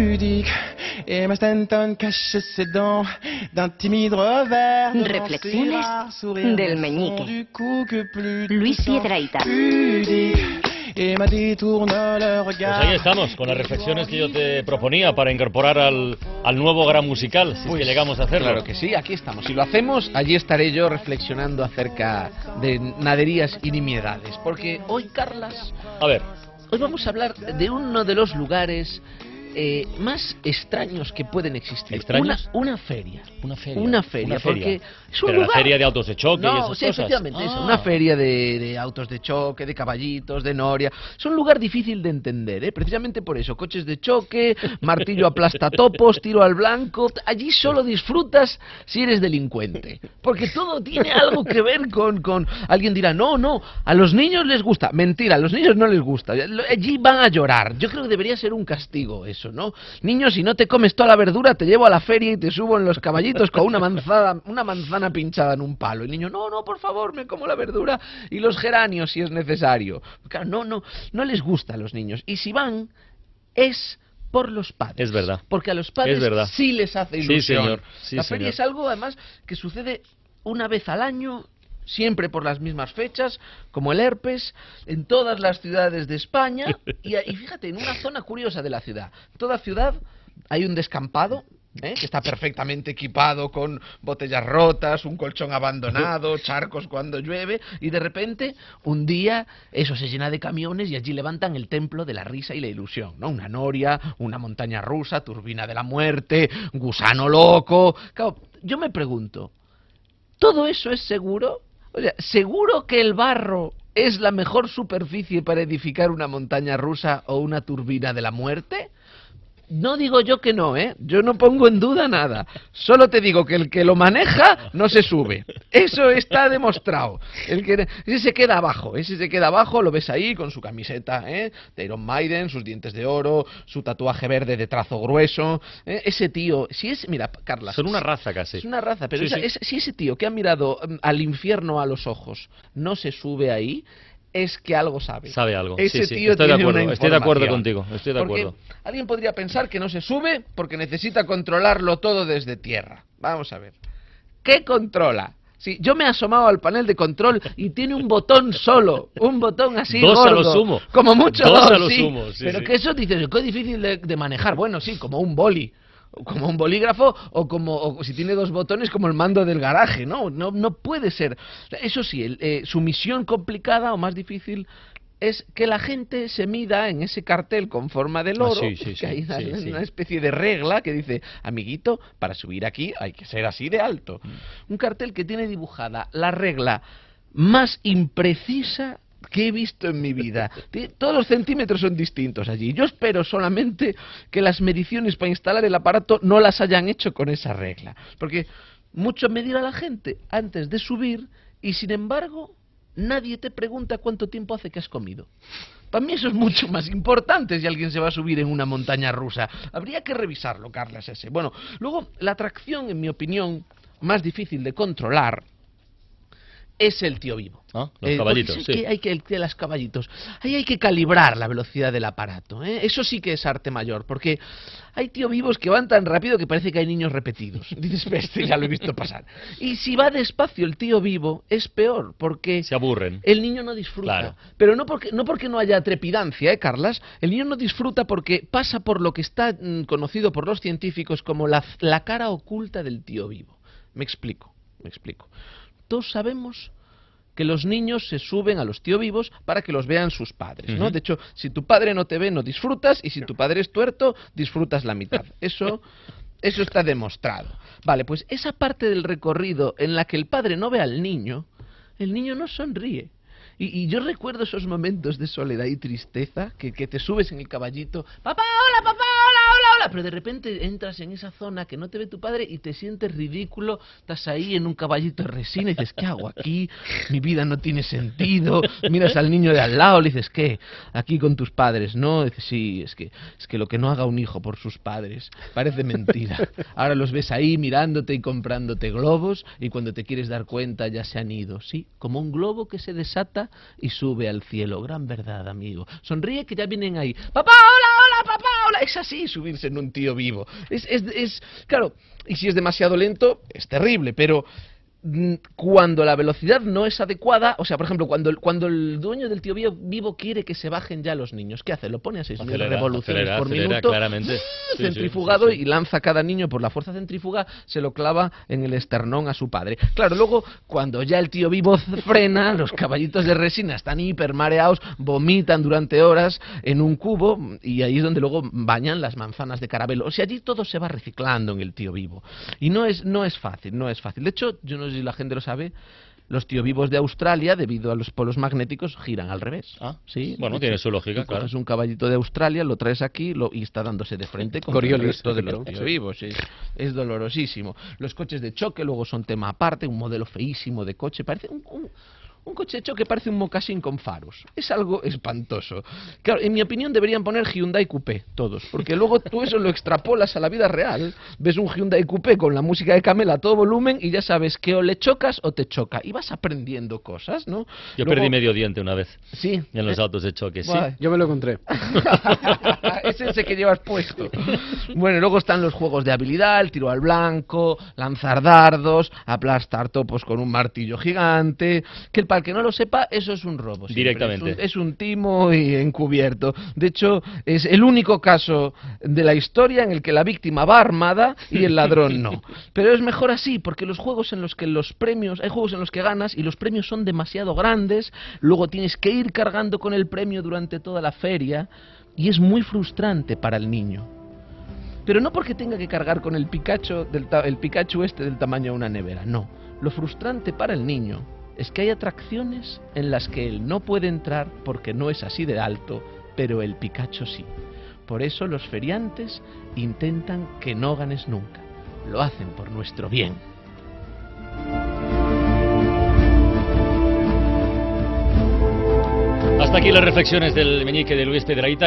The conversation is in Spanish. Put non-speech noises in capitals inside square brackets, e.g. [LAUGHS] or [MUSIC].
pudique. Stanton cache ses dents d'un timide revers. Reflexiones del meñique. Luis le Pues ahí estamos, con las reflexiones que yo te proponía para incorporar al, al nuevo gran musical, si es que llegamos a hacerlo. Claro que sí, aquí estamos. Si lo hacemos, allí estaré yo reflexionando acerca de naderías y nimiedades. Porque hoy, Carlas, A ver, hoy vamos a hablar de uno de los lugares eh, más extraños que pueden existir. ¿Extraños? Una, una feria. una feria. Una feria, porque es un Pero la lugar- feria de autos de choque y No, esas sí, cosas. efectivamente, eso, Ah. una feria de, de autos de choque, de caballitos, de noria. Es un lugar difícil de entender, ¿eh? precisamente por eso. Coches de choque, [LAUGHS] martillo aplastatopos, tiro al blanco. Allí solo disfrutas si eres delincuente. Porque todo tiene algo que ver con, con... Alguien dirá, no, no, a los niños les gusta. Mentira, a los niños no les gusta. Allí van a llorar. Yo creo que debería ser un castigo eso, ¿no? Niños, si no te comes toda la verdura, te llevo a la feria y te subo en los caballitos con una manzana, una manzana pinchada en un palo. El niño, no, no, por favor, me como la verdura y los geranios si es necesario. Claro, no, no, no les gusta a los niños. Y si van, es por los padres. Es verdad. Porque a los padres Es verdad. sí les hace Sí, ilusión. señor. Sí, la feria señor. es algo, además, que sucede una vez al año, siempre por las mismas fechas, como el herpes, en todas las ciudades de España. [LAUGHS] Y, y fíjate, en una zona curiosa de la ciudad. En toda ciudad hay un descampado. ¿eh? que está perfectamente equipado con botellas rotas, un colchón abandonado, [LAUGHS] charcos cuando llueve, y de repente un día eso se llena de camiones y allí levantan el templo de la risa y la ilusión, ¿no? Una noria, una montaña rusa, turbina de la muerte, gusano loco. Claro, yo me pregunto, ¿Todo eso es seguro? O sea, ¿seguro que el barro es la mejor superficie para edificar una montaña rusa o una turbina de la muerte? No digo yo que no, ¿eh? Yo no pongo en duda nada. Solo te digo que el que lo maneja no se sube. Eso está demostrado. El que ese se queda abajo, ese se queda abajo, lo ves ahí con su camiseta, ¿eh? De Iron Maiden, sus dientes de oro, su tatuaje verde de trazo grueso. ¿eh? Ese tío, si es, mira, Carla, Son una raza casi. es una raza, pero Sí, esa- sí. es- si ese tío que ha mirado mm, al infierno a los ojos no se sube ahí, es que algo sabe. Sabe algo. Ese sí, sí. tío Estoy de tiene acuerdo. una Estoy de acuerdo contigo. Estoy de Porque acuerdo. alguien podría pensar que no se sube porque necesita controlarlo todo desde tierra. Vamos a ver. ¿Qué controla? Sí, yo me he asomado al panel de control y tiene un botón solo, un botón así Dos a lo sumo. como mucho Dos dos, a lo sí. sumo, sí, pero sí. que eso dices, qué difícil de, de manejar. Bueno, sí, como un boli, como un bolígrafo o como o si tiene dos botones como el mando del garaje, no, no, no puede ser. Eso sí, el, eh, su misión complicada o más difícil es que la gente se mida en ese cartel con forma de loro, Ah, sí, sí, que hay una, sí. una especie de regla que dice, amiguito, para subir aquí hay que ser así de alto. Mm. Un cartel que tiene dibujada la regla más imprecisa que he visto en mi vida. Todos los centímetros son distintos allí. Yo espero solamente que las mediciones para instalar el aparato no las hayan hecho con esa regla. Porque mucho medir a la gente antes de subir y sin embargo nadie te pregunta cuánto tiempo hace que has comido. Para mí eso es mucho más importante si alguien se va a subir en una montaña rusa. Habría que revisarlo, Carlas, ese. Bueno, luego la atracción, en mi opinión, más difícil de controlar es el tío vivo. Ah, los Eh, caballitos, porque sí. que hay que el de caballitos. Ahí hay que calibrar la velocidad del aparato. ¿eh? Eso sí que es arte mayor, porque hay tío vivos que van tan rápido que parece que hay niños repetidos. [LAUGHS] Dices, "Ve, este ya lo he visto pasar. Y si va despacio el tío vivo, es peor, porque Se aburren. el niño no disfruta. Claro. Pero no porque, no porque no haya trepidancia, ¿eh, Carlas? El niño no disfruta porque pasa por lo que está mm, conocido por los científicos como la, la cara oculta del tío vivo. Me explico, me explico. Todos sabemos que los niños se suben a los tío vivos para que los vean sus padres, ¿no? De hecho, si tu padre no te ve, no disfrutas, y si tu padre es tuerto, disfrutas la mitad. Eso, eso está demostrado. Vale, pues esa parte del recorrido en la que el padre no ve al niño, el niño no sonríe. Y, y yo recuerdo esos momentos de soledad y tristeza, que, que te subes en el caballito, papá, hola, papá, pero de repente entras en esa zona que no te ve tu padre y te sientes ridículo, estás ahí en un caballito de resina y dices, ¿qué hago aquí? Mi vida no tiene sentido. Miras al niño de al lado, le dices, ¿qué? Aquí con tus padres, ¿no? Dices, sí, es que, es que lo que no haga un hijo por sus padres parece mentira. Ahora los ves ahí mirándote y comprándote globos y cuando te quieres dar cuenta ya se han ido, ¿sí? Como un globo que se desata y sube al cielo. Gran verdad, amigo. Sonríe que ya vienen ahí. Papá, hola, hola, es así subirse en un tío vivo. Es, es, es, claro, y si es demasiado lento, es terrible, pero cuando la velocidad no es adecuada, o sea, por ejemplo, cuando el, cuando el dueño del tío vivo, quiere que se bajen ya los niños, ¿qué hace? Lo pone a 6.000 Acelera, revoluciones acelera, por acelera, minuto, claramente. [LAUGHS] Sí, centrifugado sí, sí. y lanza a cada niño por la fuerza centrífuga, se lo clava en el esternón a su padre. Claro, luego, cuando ya el tío vivo [LAUGHS] frena, los caballitos de resina están hiper mareados, vomitan durante horas en un cubo y ahí es donde luego bañan las manzanas de caramelo. O sea, allí todo se va reciclando en el tío vivo. Y no es, no es fácil, no es fácil. De hecho, yo no sé si la gente lo sabe, los tío vivos de Australia, debido a los polos magnéticos, giran al revés. Ah, sí. bueno, tiene su lógica, claro. coges un caballito de Australia, lo traes aquí lo, y está dándose de frente [LAUGHS] con el Coriolis, resto de los tío vivos. sí. Es dolorosísimo. Los coches de choque luego son tema aparte, un modelo feísimo de coche. Parece un, un- un coche de choque parece un mocasín con faros. Es algo espantoso. Claro, en mi opinión deberían poner Hyundai Coupé, todos. Porque luego tú eso lo extrapolas a la vida real. Ves un Hyundai Coupé con la música de Camela a todo volumen y ya sabes que o le chocas o te choca. Y vas aprendiendo cosas, ¿no? Yo Luego- perdí medio diente una vez Sí. en los autos de choque, sí. Yo me lo encontré. [LAUGHS] es ese que llevas puesto. Bueno, luego están los juegos de habilidad, el tiro al blanco, lanzar dardos, aplastar topos con un martillo gigante. Que para el que no lo sepa, eso es un robo. siempre. Directamente. Es un, es un timo y encubierto. De hecho, es el único caso de la historia en el que la víctima va armada y el ladrón no. [LAUGHS] Pero es mejor así, porque los juegos en los que los premios, hay juegos en los que ganas y los premios son demasiado grandes, luego tienes que ir cargando con el premio durante toda la feria y es muy frustrante para el niño. Pero no porque tenga que cargar con el Pikachu, del ta- el Pikachu este del tamaño de una nevera, no. Lo frustrante para el niño es que hay atracciones en las que él no puede entrar porque no es así de alto, pero el Pikachu sí. Por eso los feriantes intentan que no ganes nunca. Lo hacen por nuestro bien. Hasta aquí las reflexiones del meñique de Luis Pedraíta.